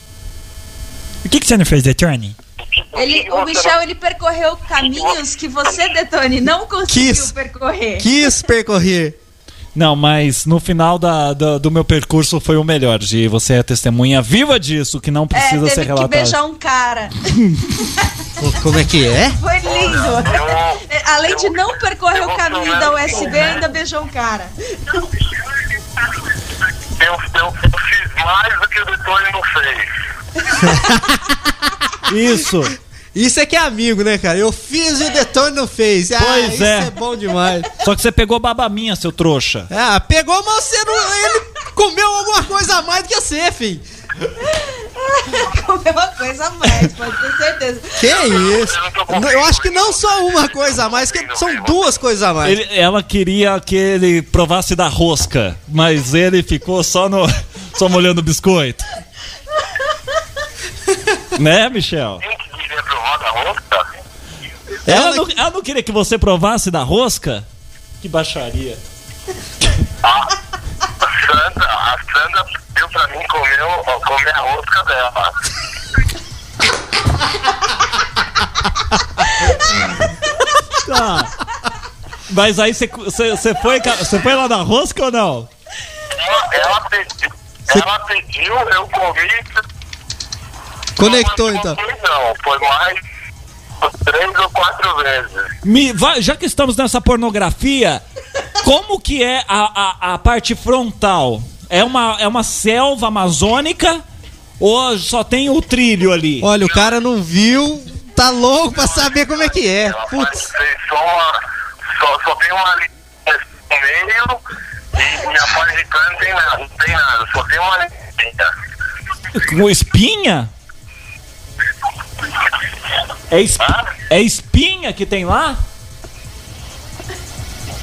S5: O que, que você não fez, Detone?
S4: Ele, o Michel ele percorreu caminhos que você, Detone, não conseguiu
S3: Quis.
S4: percorrer.
S3: Quis percorrer.
S1: Não, mas no final da, da- do meu percurso foi o melhor, Gi. Você é testemunha viva disso, que não
S4: É,
S1: precisa ser
S4: teve que
S1: relatado.
S4: beijar um cara.
S3: Como é que é?
S4: Foi lindo. É, Além de não percorrer o caminho da USB, ainda beijou um cara.
S6: Eu, eu, eu fiz mais do que o Detone não fez.
S1: Isso.
S3: Isso é que é amigo, né, cara? Eu fiz e o Detone não fez. Ah,
S1: Pois
S3: isso
S1: é.
S3: é bom demais.
S1: Só que você pegou baba minha, seu trouxa.
S3: Ah, pegou, mas você não. Ele comeu alguma coisa a mais do que você, filho.
S4: Comeu uma coisa a mais, pode ter certeza.
S3: Que isso? Eu acho que não só uma coisa a mais, que são duas coisas a mais.
S1: Ele- ela queria que ele provasse da rosca, mas ele ficou só no. só molhando o biscoito. né, Michel? Ela,
S3: Ela-
S1: não, ela não queria que você provasse da rosca? Que baixaria.
S6: Sim, Sandra, a Sandra pediu pra mim comer, comer a rosca dela.
S1: Tá. Mas aí você- foi, foi lá na rosca ou não?
S6: Ela, ela pediu, ela pediu, eu comi.
S3: Conectou então.
S6: Não, foi mais três ou quatro vezes.
S1: Me, vai- já que estamos nessa pornografia, como que é a, a, a parte frontal? É uma, é uma selva amazônica ou só tem o trilho ali?
S3: Olha, o cara não viu, tá louco pra saber como é que é. Putz.
S6: só uma. Só, só tem uma linha no meio e, e a parte de cá não tem nada, não tem nada, só tem uma linha.
S1: Com espinha? É, es-
S6: Hã?
S1: é espinha que tem lá?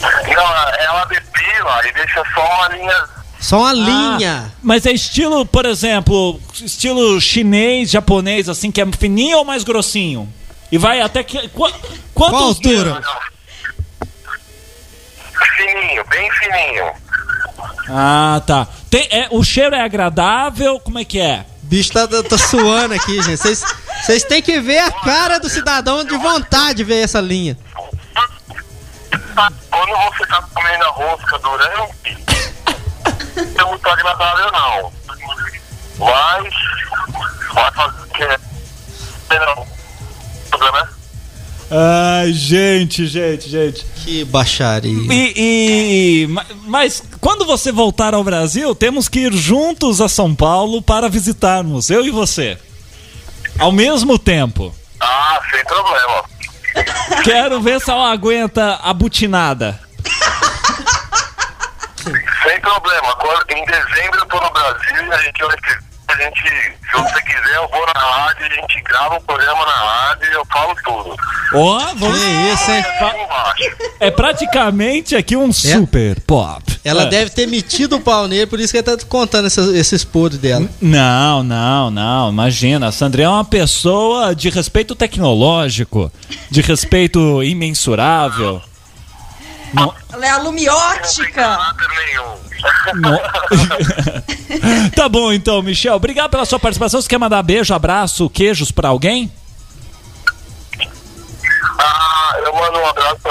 S6: Não, ela depila e deixa só uma linha.
S3: Só uma
S1: Ah,
S3: linha.
S1: mas é estilo, por exemplo, estilo chinês, japonês, assim, que é fininho ou mais grossinho? E vai até que. Qua, quantos
S3: Qual altura?
S6: Fininho, bem fininho.
S1: Ah, tá. Tem, é, o cheiro é agradável? Como é que é?
S3: O bicho tá, tá suando aqui, gente. Vocês- Vocês têm que ver a cara do cidadão de vontade de ver essa linha.
S6: Quando você tá comendo a rosca durante, não é muito agradável não. Mas vai fazer o quê? Não. Né?
S1: Ai, gente, gente, gente.
S3: Que baixaria.
S1: E, e- ma- mas quando você voltar ao Brasil, temos que ir juntos a São Paulo para visitarmos, eu e você. Ao mesmo tempo.
S6: Ah, sem problema.
S1: Quero ver se ela aguenta a butinada.
S6: Sem problema. Em dezembro eu tô no Brasil e a gente vai a gente, se você quiser, eu vou na rádio, a gente grava um programa na rádio e eu falo tudo.
S1: Ó, vamos-
S3: Que isso, hein?
S6: Embaixo.
S1: é praticamente aqui um super pop.
S3: Ela
S1: É.
S3: deve ter metido o pau nele, por isso que ele tá contando esses, esses podres dela.
S1: Não, não, não. Imagina, a Sandrinha é uma pessoa de respeito tecnológico, de respeito imensurável. Não-
S4: Ela é a
S6: Não tem
S4: lumiótica.
S1: não- tá bom então, Michel. Obrigado pela sua participação. Você quer mandar beijo, abraço, queijos pra alguém?
S6: Ah, eu mando um abraço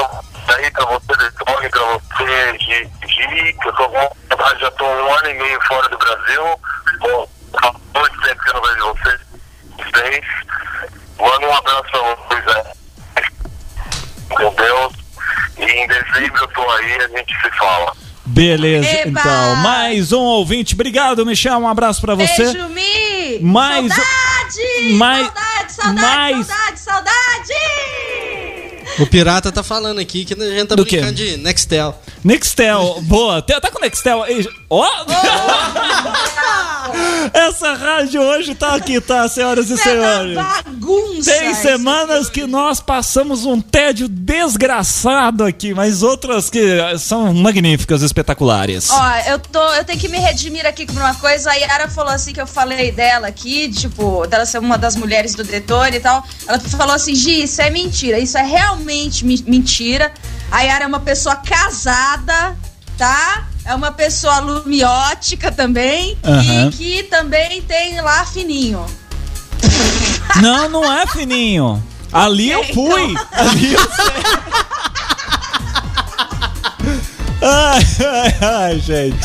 S6: aí pra você, Tony, pra você, Gi, Gi, que eu tô com já tô um ano e meio fora do Brasil. Bom, há muito tempo que eu não vejo vocês. Vocês. Mando um abraço pra vocês aí. Com Deus. E em dezembro eu tô aí a gente se fala.
S1: Beleza,
S4: Eba!
S1: então. Mais um ouvinte. Obrigado, Michel. Um abraço pra você.
S4: Beijo, Mi!
S1: Mais-
S4: Saudade!
S1: mais-
S4: Saudade, saudade,
S1: mais-
S4: saudade, saudade!
S3: O pirata tá falando aqui que a gente tá
S1: Do quê?
S3: brincando de Nextel.
S1: Nextel, boa. Tá com Nextel aí? Ó! Essa rádio hoje tá aqui, tá, senhoras e
S4: é
S1: senhores?
S4: bagunça!
S1: Tem semanas que nós passamos um tédio desgraçado aqui, mas outras que são magníficas, espetaculares.
S4: Ó, eu tô, eu tenho que me redimir aqui por uma coisa. A Yara falou assim que eu falei dela aqui, tipo, dela ser uma das mulheres do Detone e tal. Ela falou assim: Gi, isso é mentira. Isso é realmente mentira. A Yara é uma pessoa casada, tá? É uma pessoa lumiótica também.
S1: Aham.
S4: E que também tem lá fininho.
S1: Não, não é fininho. Ali eu fui.
S4: então.
S1: Ali eu sei. Ai, ai, ai, gente.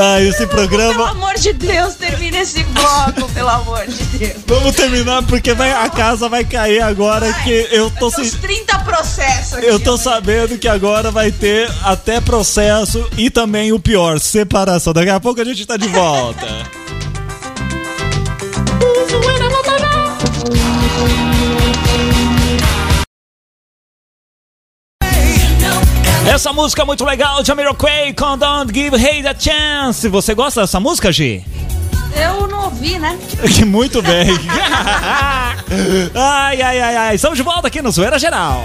S1: Ai, esse
S4: Pelo
S1: programa.
S4: amor de Deus, termina esse bloco, pelo amor de Deus.
S1: Vamos terminar porque vai- a casa vai cair agora que eu tô
S4: São
S1: se-
S4: uns 30 processos aqui.
S1: Eu tô
S4: né?
S1: sabendo que agora vai ter até processo e também o pior, separação. Daqui a pouco a gente tá de volta. Essa música é muito legal, Jamiroquai com Don't Give Hate a Chance. Você gosta dessa música, Gi?
S4: Eu não ouvi, né?
S1: Que muito bem. ai, ai, ai, ai. Estamos de volta aqui no Zoeira Geral.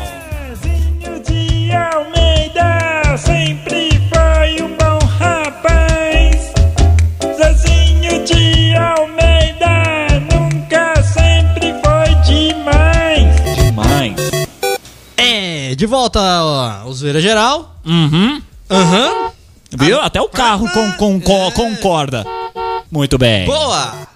S5: De
S3: volta ó, Zoeira Geral.
S1: Uhum.
S3: Aham.
S1: Viu? Até o carro com, com- com-
S3: É.
S1: concorda. Muito bem.
S3: Boa!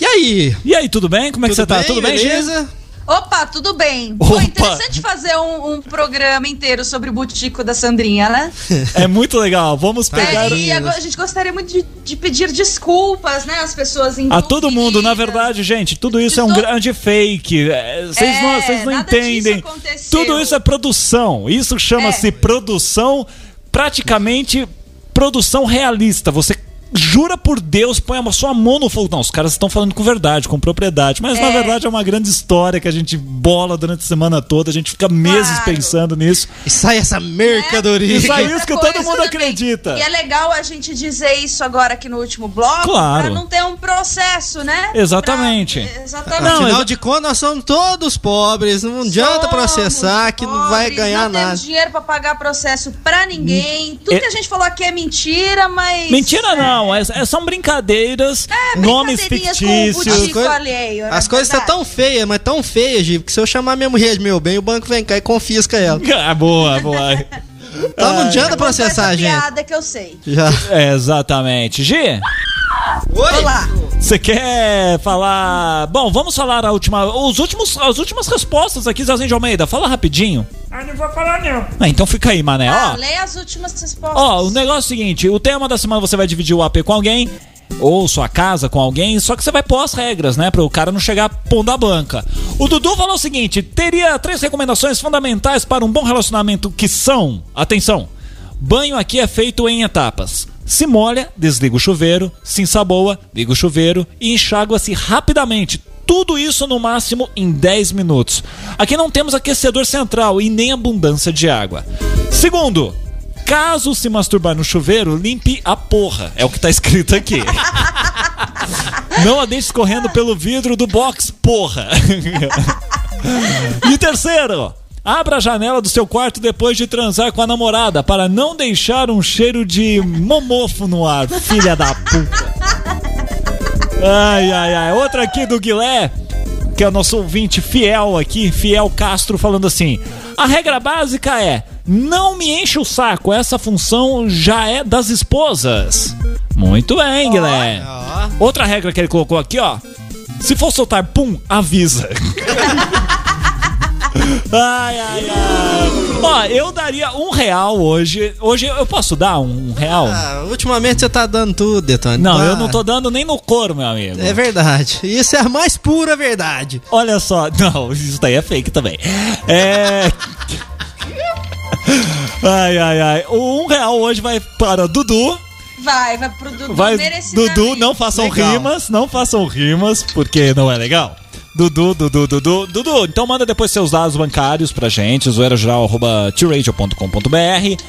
S3: E aí?
S1: E aí, tudo bem? Como é que você tá? Tudo bem, Gi?
S3: beleza?
S4: Opa, tudo bem.
S1: Opa.
S4: Pô, interessante fazer um, um programa inteiro sobre o Butico da Sandrinha, né?
S1: É muito legal. Vamos pegar.
S4: É, e agora a gente gostaria muito de, de pedir desculpas, né, às pessoas
S1: A todo mundo, na verdade, gente, tudo isso é um grande fake. É, Vocês
S4: É,
S1: não, vocês não entendem. Tudo isso é produção. Isso chama-se
S4: É.
S1: produção, praticamente produção realista. Você jura por Deus, põe a sua mão no fogo. Não, os caras estão falando com verdade, com propriedade. Mas na
S4: É.
S1: verdade é uma grande história que a gente bola durante a semana toda. A gente fica meses
S4: Claro.
S1: pensando nisso.
S3: E sai essa mercadoria.
S1: Isso aí.
S4: Outra
S1: isso que
S4: coisa
S1: todo mundo acredita.
S4: E é legal a gente dizer isso agora aqui no último bloco,
S1: Claro.
S4: pra não ter um processo, né?
S1: Exatamente.
S4: Pra- exatamente.
S1: Não,
S3: Afinal
S1: exa-
S3: de contas, nós somos todos pobres. Não adianta
S4: Somos
S3: processar que não vai
S4: pobres,
S3: ganhar
S4: não
S3: nada.
S4: temos dinheiro pra pagar processo pra ninguém. Tudo
S1: É-
S4: que a gente falou aqui é mentira, mas.
S1: Mentira não, é, é- são brincadeiras, nomes
S4: É, brincadeirinhas com o
S1: fictícios.
S4: butico
S3: coi-
S4: alheio, não é
S3: As coisas estão
S4: verdade?
S3: tão feias, mas tão feias, Gi, que se eu chamar minha mulher de meu bem, o banco vem cá e confisca ela.
S1: Ah, boa, boa.
S3: Então não adianta
S4: Conta
S3: processar
S4: essa
S3: gente.
S4: piada que eu sei.
S3: Já.
S1: É, exatamente. Gi,
S4: Olá.
S1: você quer falar. Bom, vamos falar a última. Os últimos, as últimas respostas aqui, Zazinho de Almeida. Fala rapidinho.
S5: Ah, não vou falar não.
S1: Ah, então fica aí, mané.
S4: Ah,
S1: Ó,
S4: leia as últimas respostas.
S1: ó, o negócio é o seguinte: o tema da semana você vai dividir o AP com alguém. Ou sua casa com alguém, só que você vai pôr as regras, né? Para o cara não chegar pondo a banca. O Dudu falou o seguinte: teria três recomendações fundamentais para um bom relacionamento que são. Atenção! Banho aqui é feito em etapas. Se molha, desliga o chuveiro, se ensaboa, liga o chuveiro e enxágua-se rapidamente. Tudo isso no máximo em 10 minutos. Aqui não temos aquecedor central e nem abundância de água. Segundo, caso se masturbar no chuveiro, limpe a porra. É o que tá escrito aqui. Não a deixe escorrendo pelo vidro do box, porra. E terceiro, abra a janela do seu quarto depois de transar com a namorada para não deixar um cheiro de momofo no ar, filha da puta. Ai, ai, ai. Outra aqui do Guilé, que é o nosso ouvinte fiel aqui, Fiel Castro, falando assim: a regra básica é. Não me enche o saco, essa função já é das esposas. Muito bem, Guilherme.
S3: Ó.
S1: Outra regra que ele colocou aqui, ó. Se for soltar pum, avisa. ai, ai, ai. Ó, eu daria um real hoje. Hoje eu posso dar um real?
S3: Ah, ultimamente você tá dando tudo, Detone.
S1: não,
S3: Tá.
S1: eu não tô dando nem no couro, meu amigo.
S3: É verdade. Isso é a mais pura verdade.
S1: Olha só, não, isso daí é fake também. É. Ai, ai, ai. O um real hoje vai para Dudu.
S4: Vai, vai pro Dudu
S1: Vai. Dudu, não façam
S3: Legal.
S1: rimas, não façam rimas, porque não é legal. Dudu, Dudu, Dudu, Dudu, então manda depois seus dados bancários pra gente, zoeirageral.tiradio.com.br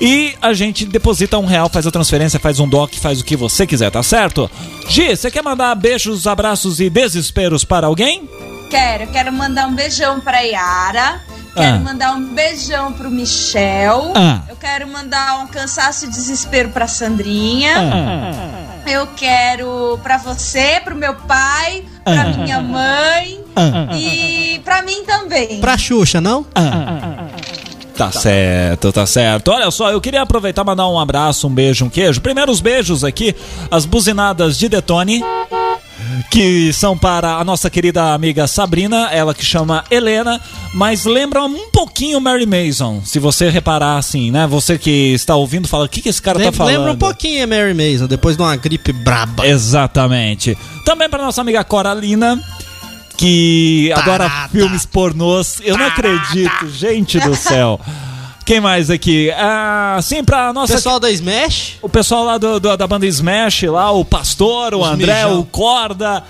S1: e a gente deposita um real, faz a transferência, faz um doc, faz o que você quiser, tá certo? Gi, você quer mandar beijos, abraços e desesperos para alguém?
S4: Quero, quero mandar um beijão pra Yara. Quero
S1: Ah.
S4: mandar um beijão pro Michel.
S1: Ah.
S4: Eu quero mandar um cansaço e desespero pra Sandrinha.
S1: Ah.
S4: Eu quero pra você, pro meu pai, pra
S1: Ah.
S4: minha mãe
S1: Ah.
S4: e pra mim também.
S3: Pra Xuxa, não?
S1: Tá certo, tá certo. Olha só, eu queria aproveitar e mandar um abraço, um beijo, um queijo. Primeiro os beijos aqui, as buzinadas de Detone. Que são para a nossa querida amiga Sabrina, ela que chama Helena, mas lembram um pouquinho Mary Mason, se você reparar assim, né? Você que está ouvindo fala, o que, que esse cara tá
S3: Lembra,
S1: falando?
S3: lembra um pouquinho Mary Mason, depois de uma gripe braba.
S1: Exatamente. Também para nossa amiga Coralina, que adora
S3: Tarada.
S1: filmes pornôs. Eu não acredito, gente do céu. Quem mais aqui? Ah, sim, pra nossa.
S3: Pessoal da Smash,
S1: O pessoal lá do, do- da banda Smash, lá, o Pastor, o
S3: Os
S1: André,
S3: mijão.
S1: o Corda.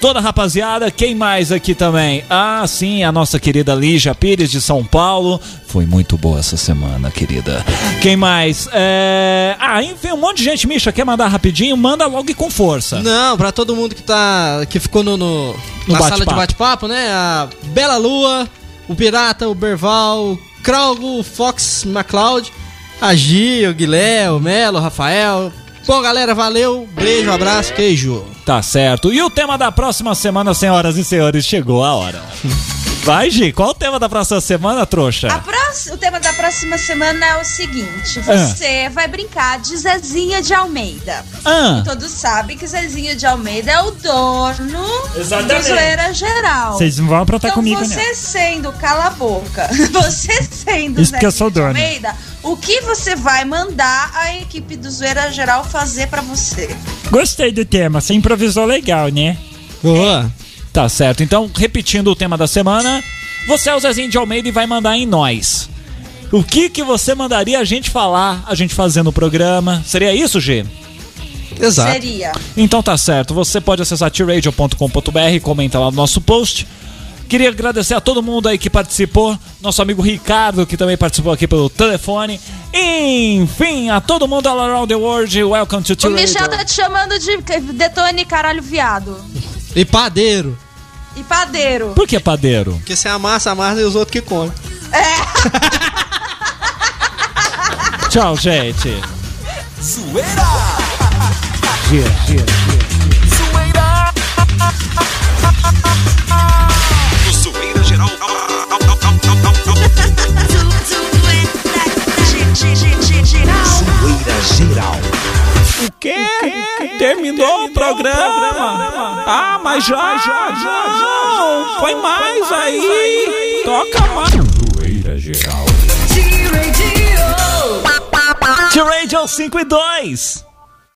S1: Toda a rapaziada, quem mais aqui também? Ah, sim, a nossa querida Lígia Pires de São Paulo. Foi muito boa essa semana, querida. Quem mais? É... Ah, enfim, um monte de gente, Misha, quer mandar rapidinho? Manda logo e com força.
S3: Não, pra todo mundo que tá. que ficou no, no-
S1: No
S3: na sala de bate-papo, né? A Bela Lua, o Pirata, o Berval, o Kraugo, o Fox McCloud, a Gi, o Guilherme, o Melo, o Rafael. Bom, galera, valeu. Beijo, abraço, queijo.
S1: Tá certo. E o tema da próxima semana, senhoras e senhores, chegou a hora. Vai, Gi, qual o tema da próxima semana, trouxa?
S4: A próxima- o tema da próxima semana é o seguinte:
S1: Ah.
S4: você vai brincar de Zezinha de Almeida.
S1: Ah,
S4: Todos sabem que Zezinha de Almeida é o dono
S1: Exatamente.
S4: do Zoeira Geral.
S5: Vocês não vão aprontar
S4: Então
S5: comigo,
S4: você
S5: né?
S4: sendo, cala a boca, você sendo
S5: Isso porque eu
S4: Zezinha
S5: sou
S4: de
S5: dono.
S4: Almeida, o que você vai mandar a equipe do Zoeira Geral fazer pra você?
S5: Gostei do tema, você improvisou legal, né?
S3: Boa.
S1: Tá certo. Então, repetindo o tema da semana, você é o Zezinho de Almeida e vai mandar em nós. O que que você mandaria a gente falar, a gente fazer no programa? Seria isso, G?
S3: Exato.
S4: Seria.
S1: Então tá certo. Você pode acessar tradio.com.br, comenta lá no nosso post. Queria agradecer a todo mundo aí que participou. Nosso amigo Ricardo, que também participou aqui pelo telefone. Enfim, a todo mundo all around the world. Welcome to
S4: O
S1: T-Radio.
S4: Michel tá te chamando de detone caralho viado.
S3: E padeiro.
S4: E padeiro.
S1: Por que padeiro?
S3: Porque você amassa, amassa e os outros que comem.
S1: Tchau, gente.
S2: No Zoeira Geral.
S1: O quê? Terminou o programa? Ah, mas já, já, já. Não, põe mais aí. Toca mais. T-Radio 5 e 2.